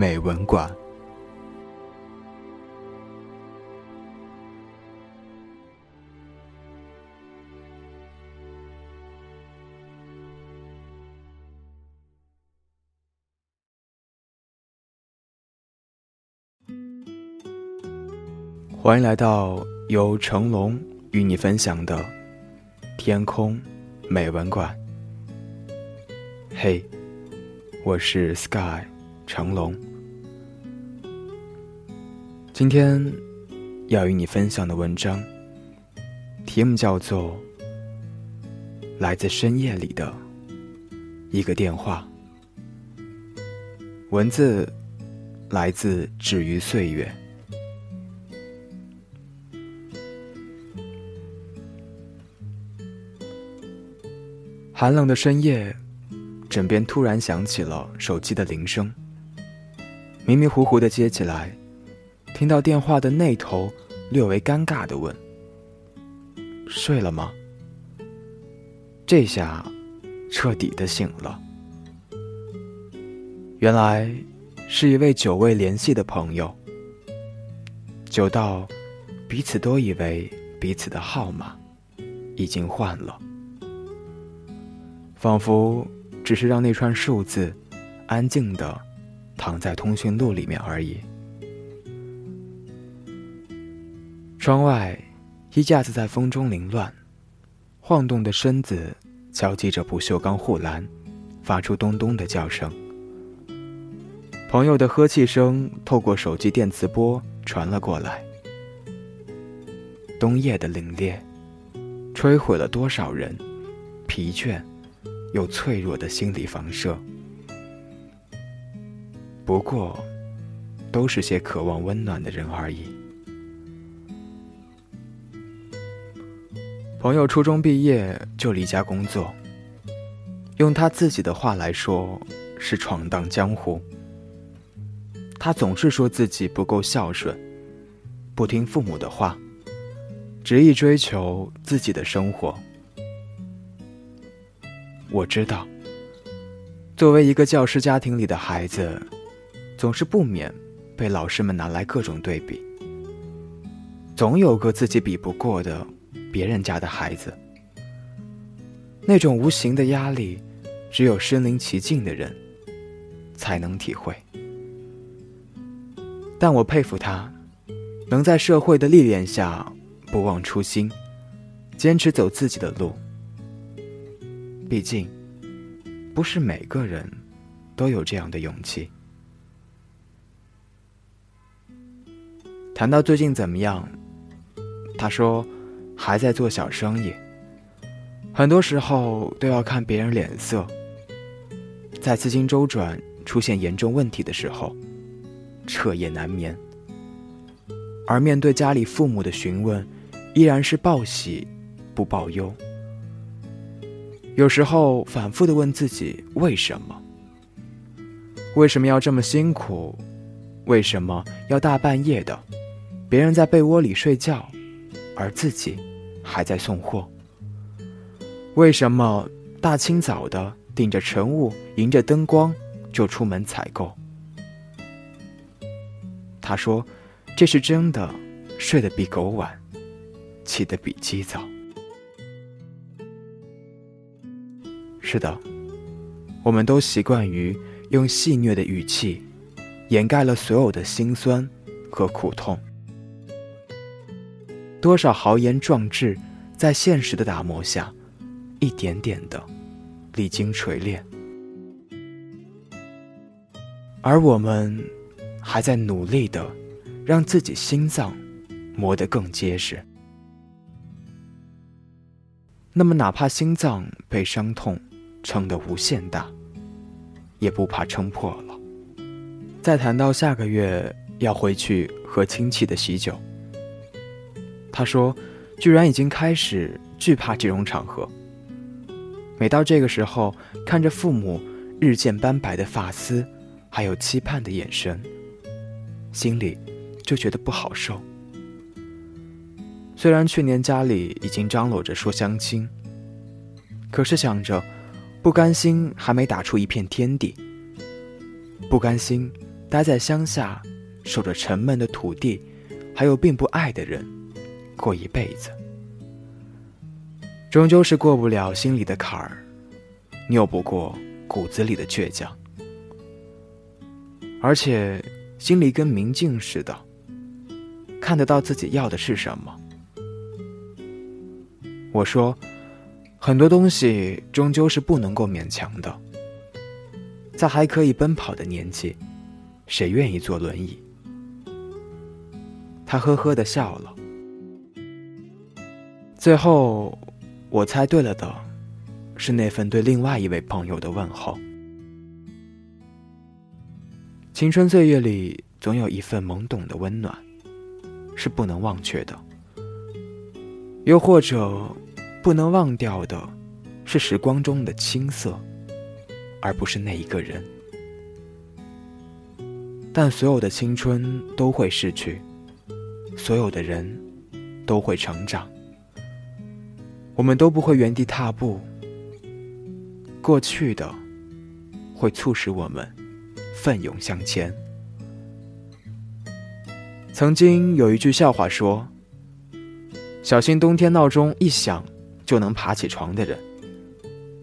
美文馆》。欢迎来到由成龙与你分享的《天空美文馆》。嘿，我是 Sky 成龙。今天要与你分享的文章，题目叫做《来自深夜里的一个电话》，文字来自止于岁月。寒冷的深夜。枕边突然响起了手机的铃声，迷迷糊糊的接起来，听到电话的那头略为尴尬的问：“睡了吗？”这下彻底的醒了，原来是一位久未联系的朋友，久到彼此都以为彼此的号码已经换了，仿佛。只是让那串数字安静的躺在通讯录里面而已。窗外，衣架子在风中凌乱，晃动的身子敲击着不锈钢护栏，发出咚咚的叫声。朋友的呵气声透过手机电磁波传了过来。冬夜的凛冽，摧毁了多少人，疲倦。又脆弱的心理防射，不过，都是些渴望温暖的人而已。朋友初中毕业就离家工作，用他自己的话来说，是闯荡江湖。他总是说自己不够孝顺，不听父母的话，执意追求自己的生活。我知道，作为一个教师家庭里的孩子，总是不免被老师们拿来各种对比。总有个自己比不过的别人家的孩子，那种无形的压力，只有身临其境的人才能体会。但我佩服他，能在社会的历练下不忘初心，坚持走自己的路。毕竟，不是每个人都有这样的勇气。谈到最近怎么样，他说还在做小生意，很多时候都要看别人脸色。在资金周转出现严重问题的时候，彻夜难眠。而面对家里父母的询问，依然是报喜不报忧。有时候反复的问自己为什么？为什么要这么辛苦？为什么要大半夜的，别人在被窝里睡觉，而自己还在送货？为什么大清早的顶着晨雾，迎着灯光就出门采购？他说：“这是真的，睡得比狗晚，起得比鸡早。”是的，我们都习惯于用戏谑的语气，掩盖了所有的辛酸和苦痛。多少豪言壮志，在现实的打磨下，一点点的历经锤炼，而我们还在努力的让自己心脏磨得更结实。那么，哪怕心脏被伤痛，撑得无限大，也不怕撑破了，再谈到下个月要回去和亲戚的喜酒，他说，居然已经开始惧怕这种场合。每到这个时候，看着父母日渐斑白的发丝，还有期盼的眼神，心里就觉得不好受。虽然去年家里已经张罗着说相亲，可是想着，不甘心还没打出一片天地，不甘心待在乡下，守着沉闷的土地，还有并不爱的人，过一辈子，终究是过不了心里的坎儿，拗不过骨子里的倔强，而且心里跟明镜似的，看得到自己要的是什么。我说，很多东西终究是不能够勉强的。在还可以奔跑的年纪，谁愿意坐轮椅？他呵呵的笑了。最后，我猜对了的，是那份对另外一位朋友的问候。青春岁月里，总有一份懵懂的温暖，是不能忘却的。又或者，不能忘掉的，是时光中的青涩，而不是那一个人。但所有的青春都会逝去，所有的人都会成长，我们都不会原地踏步。过去的，会促使我们奋勇向前。曾经有一句笑话说。小心冬天闹钟一响就能爬起床的人，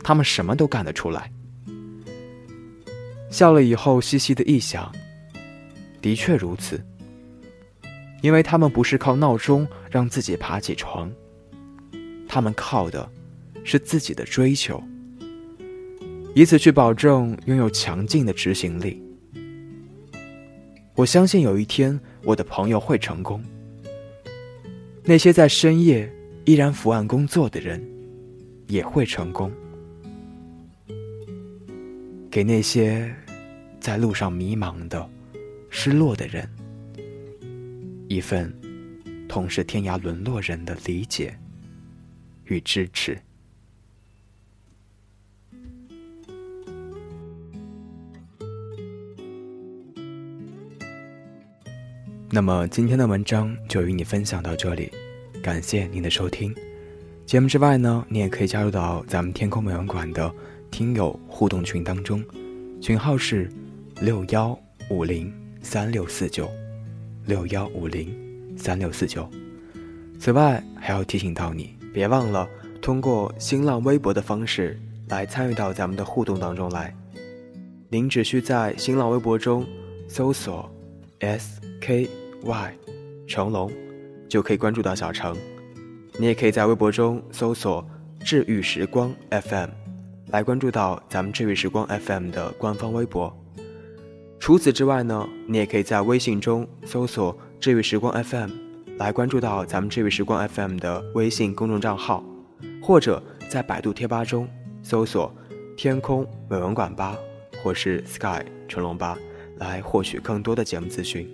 他们什么都干得出来。笑了以后，细细的一想，的确如此。因为他们不是靠闹钟让自己爬起床，他们靠的是自己的追求，以此去保证拥有强劲的执行力。我相信有一天，我的朋友会成功。那些在深夜依然伏案工作的人，也会成功。给那些在路上迷茫的、失落的人，一份同是天涯沦落人的理解与支持。那么今天的文章就与你分享到这里，感谢您的收听。节目之外呢，你也可以加入到咱们天空美文馆的听友互动群当中，群号是六幺五零三六四九六幺五零三六四九。此外，还要提醒到你，别忘了通过新浪微博的方式来参与到咱们的互动当中来。您只需在新浪微博中搜索 “sk”。Y，成龙，就可以关注到小程。你也可以在微博中搜索“治愈时光 FM”，来关注到咱们“治愈时光 FM” 的官方微博。除此之外呢，你也可以在微信中搜索“治愈时光 FM”，来关注到咱们“这位时光 FM” 的微信公众账号，或者在百度贴吧中搜索“天空美文馆吧”或是 “Sky 成龙吧”，来获取更多的节目资讯。